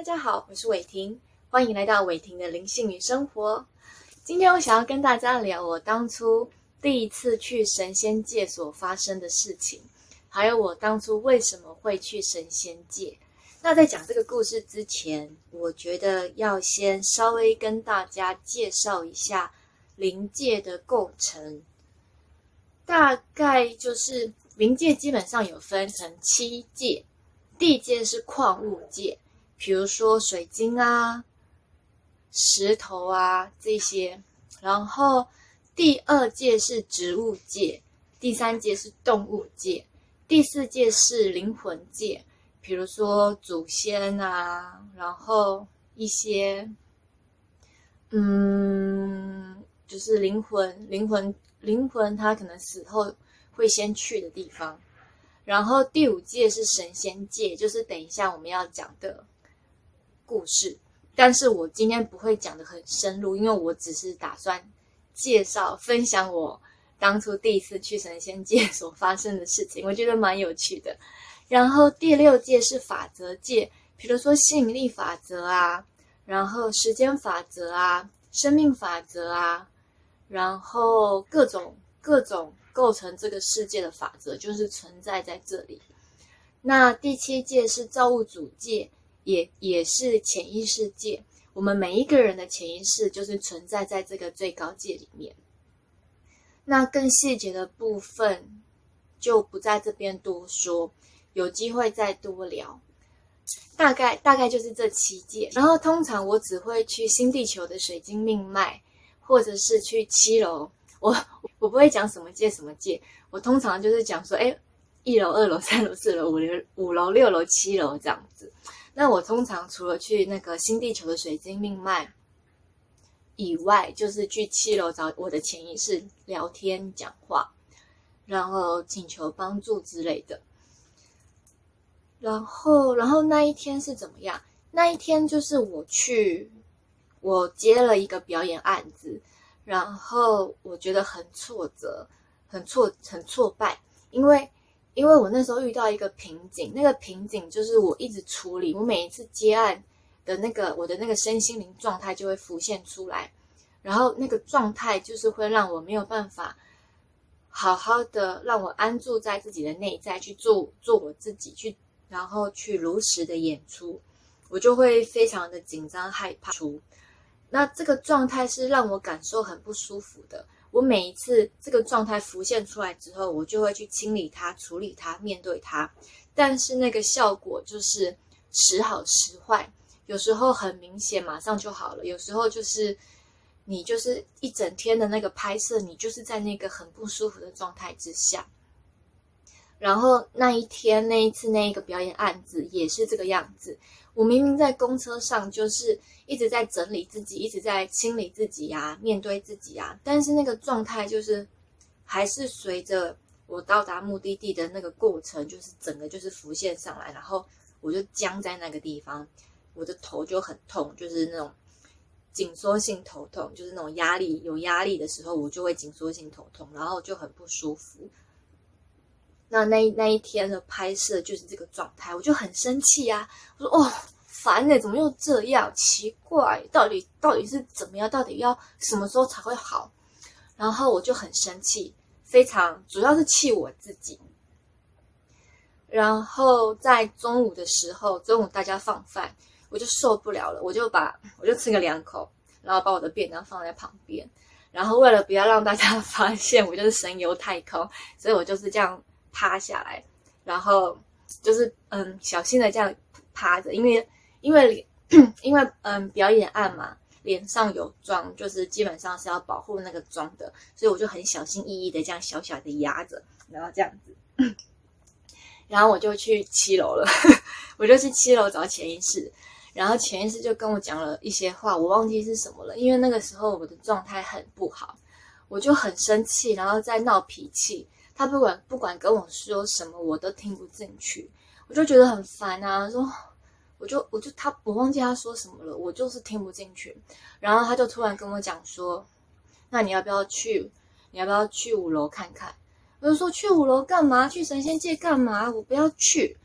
大家好，我是伟霆，欢迎来到伟霆的灵性与生活。今天我想要跟大家聊我当初第一次去神仙界所发生的事情，还有我当初为什么会去神仙界。那在讲这个故事之前，我觉得要先稍微跟大家介绍一下灵界的构成。大概就是灵界基本上有分成七界，第一界是矿物界。比如说水晶啊、石头啊这些，然后第二界是植物界，第三界是动物界，第四界是灵魂界。比如说祖先啊，然后一些，嗯，就是灵魂、灵魂、灵魂，它可能死后会先去的地方。然后第五界是神仙界，就是等一下我们要讲的。故事，但是我今天不会讲的很深入，因为我只是打算介绍、分享我当初第一次去神仙界所发生的事情，我觉得蛮有趣的。然后第六届是法则界，比如说吸引力法则啊，然后时间法则啊，生命法则啊，然后各种各种构成这个世界的法则，就是存在在这里。那第七届是造物主界。也也是潜意识界，我们每一个人的潜意识就是存在在这个最高界里面。那更细节的部分就不在这边多说，有机会再多聊。大概大概就是这七界，然后通常我只会去新地球的水晶命脉，或者是去七楼。我我不会讲什么界什么界，我通常就是讲说，哎，一楼、二楼、三楼、四楼、五楼、五楼、六楼、七楼这样子。那我通常除了去那个新地球的水晶命脉以外，就是去七楼找我的潜意识聊天、讲话，然后请求帮助之类的。然后，然后那一天是怎么样？那一天就是我去，我接了一个表演案子，然后我觉得很挫折，很挫，很挫败，因为。因为我那时候遇到一个瓶颈，那个瓶颈就是我一直处理，我每一次接案的那个我的那个身心灵状态就会浮现出来，然后那个状态就是会让我没有办法好好的让我安住在自己的内在去做做我自己去，然后去如实的演出，我就会非常的紧张害怕出，那这个状态是让我感受很不舒服的。我每一次这个状态浮现出来之后，我就会去清理它、处理它、面对它。但是那个效果就是时好时坏，有时候很明显，马上就好了；有时候就是你就是一整天的那个拍摄，你就是在那个很不舒服的状态之下。然后那一天那一次那一个表演案子也是这个样子。我明明在公车上，就是一直在整理自己，一直在清理自己呀，面对自己呀。但是那个状态就是，还是随着我到达目的地的那个过程，就是整个就是浮现上来，然后我就僵在那个地方，我的头就很痛，就是那种紧缩性头痛，就是那种压力有压力的时候，我就会紧缩性头痛，然后就很不舒服。那那那一天的拍摄就是这个状态，我就很生气呀！我说：“哦，烦呢，怎么又这样？奇怪，到底到底是怎么样？到底要什么时候才会好？”然后我就很生气，非常主要是气我自己。然后在中午的时候，中午大家放饭，我就受不了了，我就把我就吃个两口，然后把我的便当放在旁边，然后为了不要让大家 发现我就是神游太空，所以我就是这样。趴下来，然后就是嗯，小心的这样趴着，因为因为 因为嗯，表演暗嘛，脸上有妆，就是基本上是要保护那个妆的，所以我就很小心翼翼的这样小小的压着，然后这样子，然后我就去七楼了，我就去七楼找潜意识，然后潜意识就跟我讲了一些话，我忘记是什么了，因为那个时候我的状态很不好，我就很生气，然后再闹脾气。他不管不管跟我说什么，我都听不进去，我就觉得很烦啊。说，我就我就他我忘记他说什么了，我就是听不进去。然后他就突然跟我讲说：“那你要不要去？你要不要去五楼看看？”我就说：“去五楼干嘛？去神仙界干嘛？我不要去。”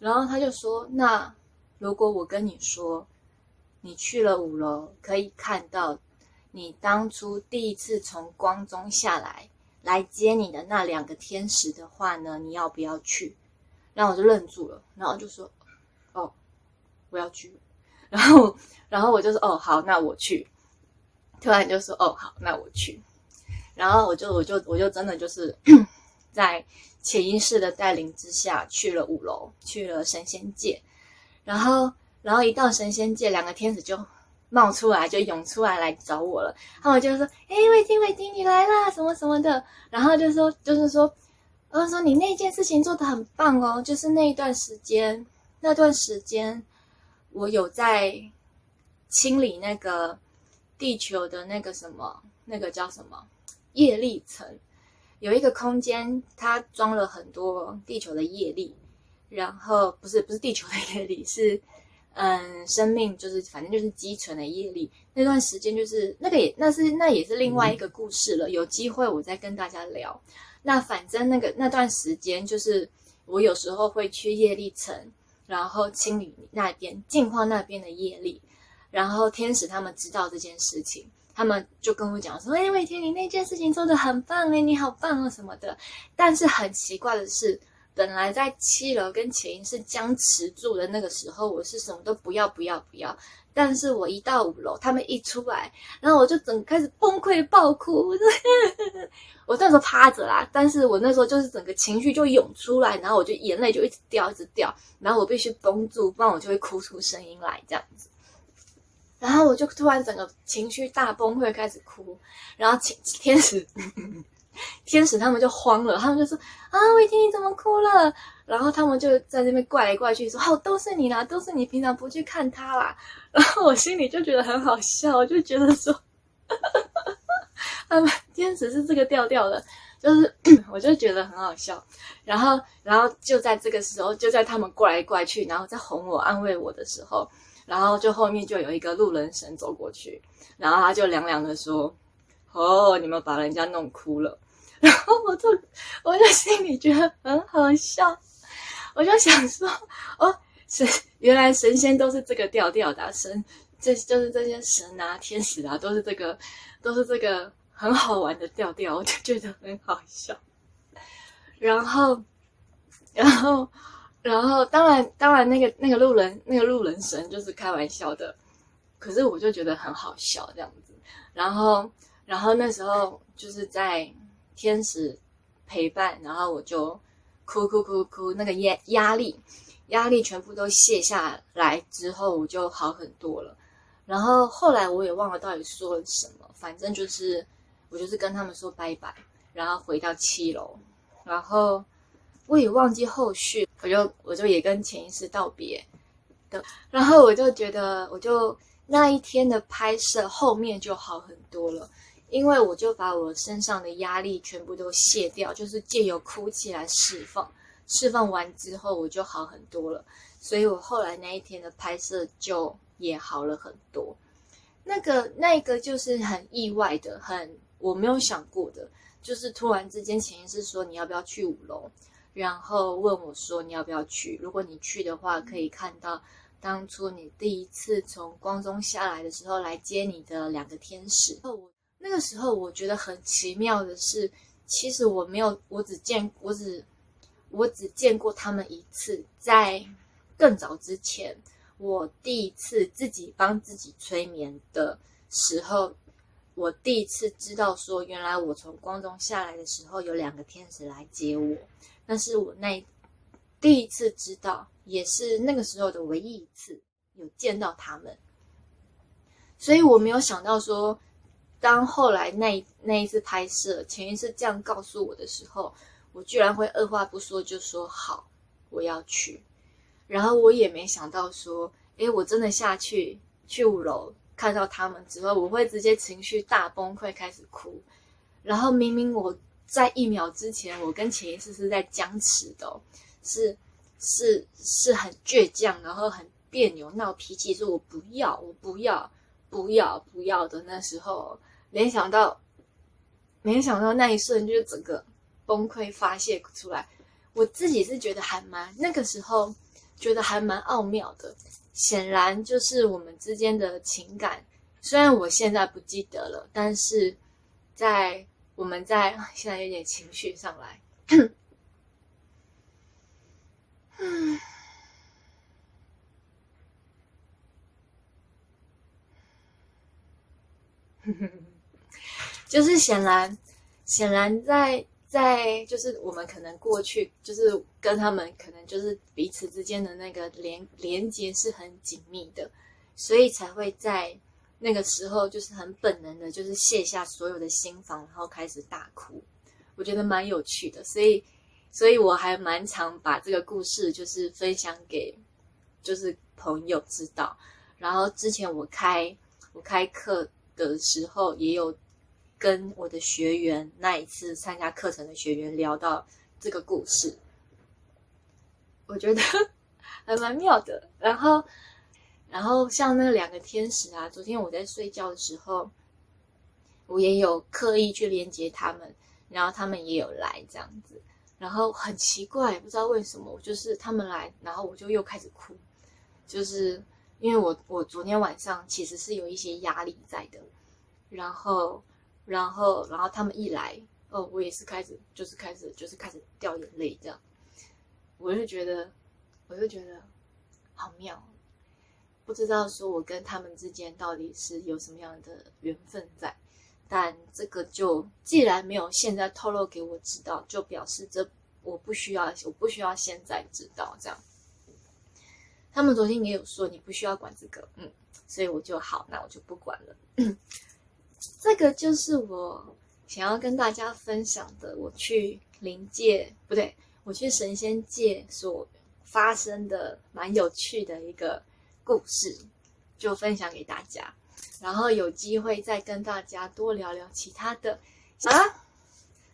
然后他就说：“那如果我跟你说，你去了五楼，可以看到你当初第一次从光中下来来接你的那两个天使的话呢，你要不要去？然后我就愣住了，然后就说：“哦，我要去。”然后，然后我就说：“哦，好，那我去。”突然就说：“哦，好，那我去。”然后我就，我就，我就真的就是 在潜意识的带领之下去了五楼，去了神仙界。然后，然后一到神仙界，两个天使就冒出来，就涌出来来找我了。他们就说：“哎，伟霆，伟霆，你来啦，什么什么的。”然后就说，就是说，他说你那件事情做的很棒哦，就是那一段时间，那段时间我有在清理那个地球的那个什么，那个叫什么业力层，有一个空间，它装了很多地球的业力。然后不是不是地球的业力，是嗯生命就是反正就是积存的业力。那段时间就是那个也那是那也是另外一个故事了。有机会我再跟大家聊。那反正那个那段时间就是我有时候会去业力层，然后清理那边净化那边的业力。然后天使他们知道这件事情，他们就跟我讲说：“哎，伟天，你那件事情做的很棒哎，你好棒啊什么的。”但是很奇怪的是。本来在七楼跟潜意识僵持住的那个时候，我是什么都不要不要不要。但是我一到五楼，他们一出来，然后我就整开始崩溃爆哭。我那时候趴着啦，但是我那时候就是整个情绪就涌出来，然后我就眼泪就一直掉一直掉，然后我必须绷住，不然我就会哭出声音来这样子。然后我就突然整个情绪大崩溃，开始哭，然后天天使。天使他们就慌了，他们就说：“啊，伟霆你怎么哭了？”然后他们就在那边怪来怪去，说：“哦，都是你啦，都是你平常不去看他啦。”然后我心里就觉得很好笑，我就觉得说：“他们天使是这个调调的，就是 我就觉得很好笑。”然后，然后就在这个时候，就在他们怪来怪去，然后在哄我、安慰我的时候，然后就后面就有一个路人神走过去，然后他就凉凉的说：“哦，你们把人家弄哭了。”然后我就，我就心里觉得很好笑，我就想说，哦，神原来神仙都是这个调调的，神这就是这些神啊、天使啊，都是这个，都是这个很好玩的调调，我就觉得很好笑。然后，然后，然后，当然，当然，那个那个路人，那个路人神就是开玩笑的，可是我就觉得很好笑这样子。然后，然后那时候就是在。天使陪伴，然后我就哭哭哭哭，那个压压力压力全部都卸下来之后，我就好很多了。然后后来我也忘了到底说了什么，反正就是我就是跟他们说拜拜，然后回到七楼，然后我也忘记后续，我就我就也跟潜意识道别的，然后我就觉得我就那一天的拍摄后面就好很多了。因为我就把我身上的压力全部都卸掉，就是借由哭泣来释放，释放完之后我就好很多了，所以我后来那一天的拍摄就也好了很多。那个那个就是很意外的，很我没有想过的，就是突然之间潜意识说你要不要去五楼，然后问我说你要不要去，如果你去的话，可以看到当初你第一次从光中下来的时候来接你的两个天使。那个时候我觉得很奇妙的是，其实我没有，我只见我只我只见过他们一次，在更早之前，我第一次自己帮自己催眠的时候，我第一次知道说，原来我从光中下来的时候，有两个天使来接我，那是我那第一次知道，也是那个时候的唯一一次有见到他们，所以我没有想到说。当后来那那一次拍摄，潜意识这样告诉我的时候，我居然会二话不说就说好，我要去。然后我也没想到说，诶，我真的下去去五楼看到他们之后，我会直接情绪大崩溃，开始哭。然后明明我在一秒之前，我跟潜意识是在僵持的，是是是很倔强，然后很别扭，闹脾气，说我不要，我不要，不要，不要的那时候。没想到，没想到那一瞬就是整个崩溃发泄出来。我自己是觉得还蛮那个时候，觉得还蛮奥妙的。显然就是我们之间的情感，虽然我现在不记得了，但是在我们在现在有点情绪上来，嗯。就是显然，显然在在就是我们可能过去就是跟他们可能就是彼此之间的那个连连接是很紧密的，所以才会在那个时候就是很本能的，就是卸下所有的心防，然后开始大哭。我觉得蛮有趣的，所以所以我还蛮常把这个故事就是分享给就是朋友知道。然后之前我开我开课。的时候也有跟我的学员那一次参加课程的学员聊到这个故事，我觉得 还蛮妙的。然后，然后像那两个天使啊，昨天我在睡觉的时候，我也有刻意去连接他们，然后他们也有来这样子。然后很奇怪，不知道为什么，就是他们来，然后我就又开始哭，就是。因为我我昨天晚上其实是有一些压力在的，然后然后然后他们一来哦，我也是开始就是开始就是开始掉眼泪这样，我就觉得我就觉得好妙，不知道说我跟他们之间到底是有什么样的缘分在，但这个就既然没有现在透露给我知道，就表示这我不需要我不需要现在知道这样。他们昨天也有说你不需要管这个，嗯，所以我就好，那我就不管了。这个就是我想要跟大家分享的，我去灵界不对，我去神仙界所发生的蛮有趣的一个故事，就分享给大家。然后有机会再跟大家多聊聊其他的啊。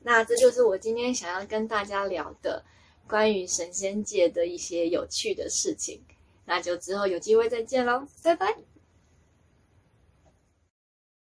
那这就是我今天想要跟大家聊的关于神仙界的一些有趣的事情。那就之后有机会再见喽，拜拜。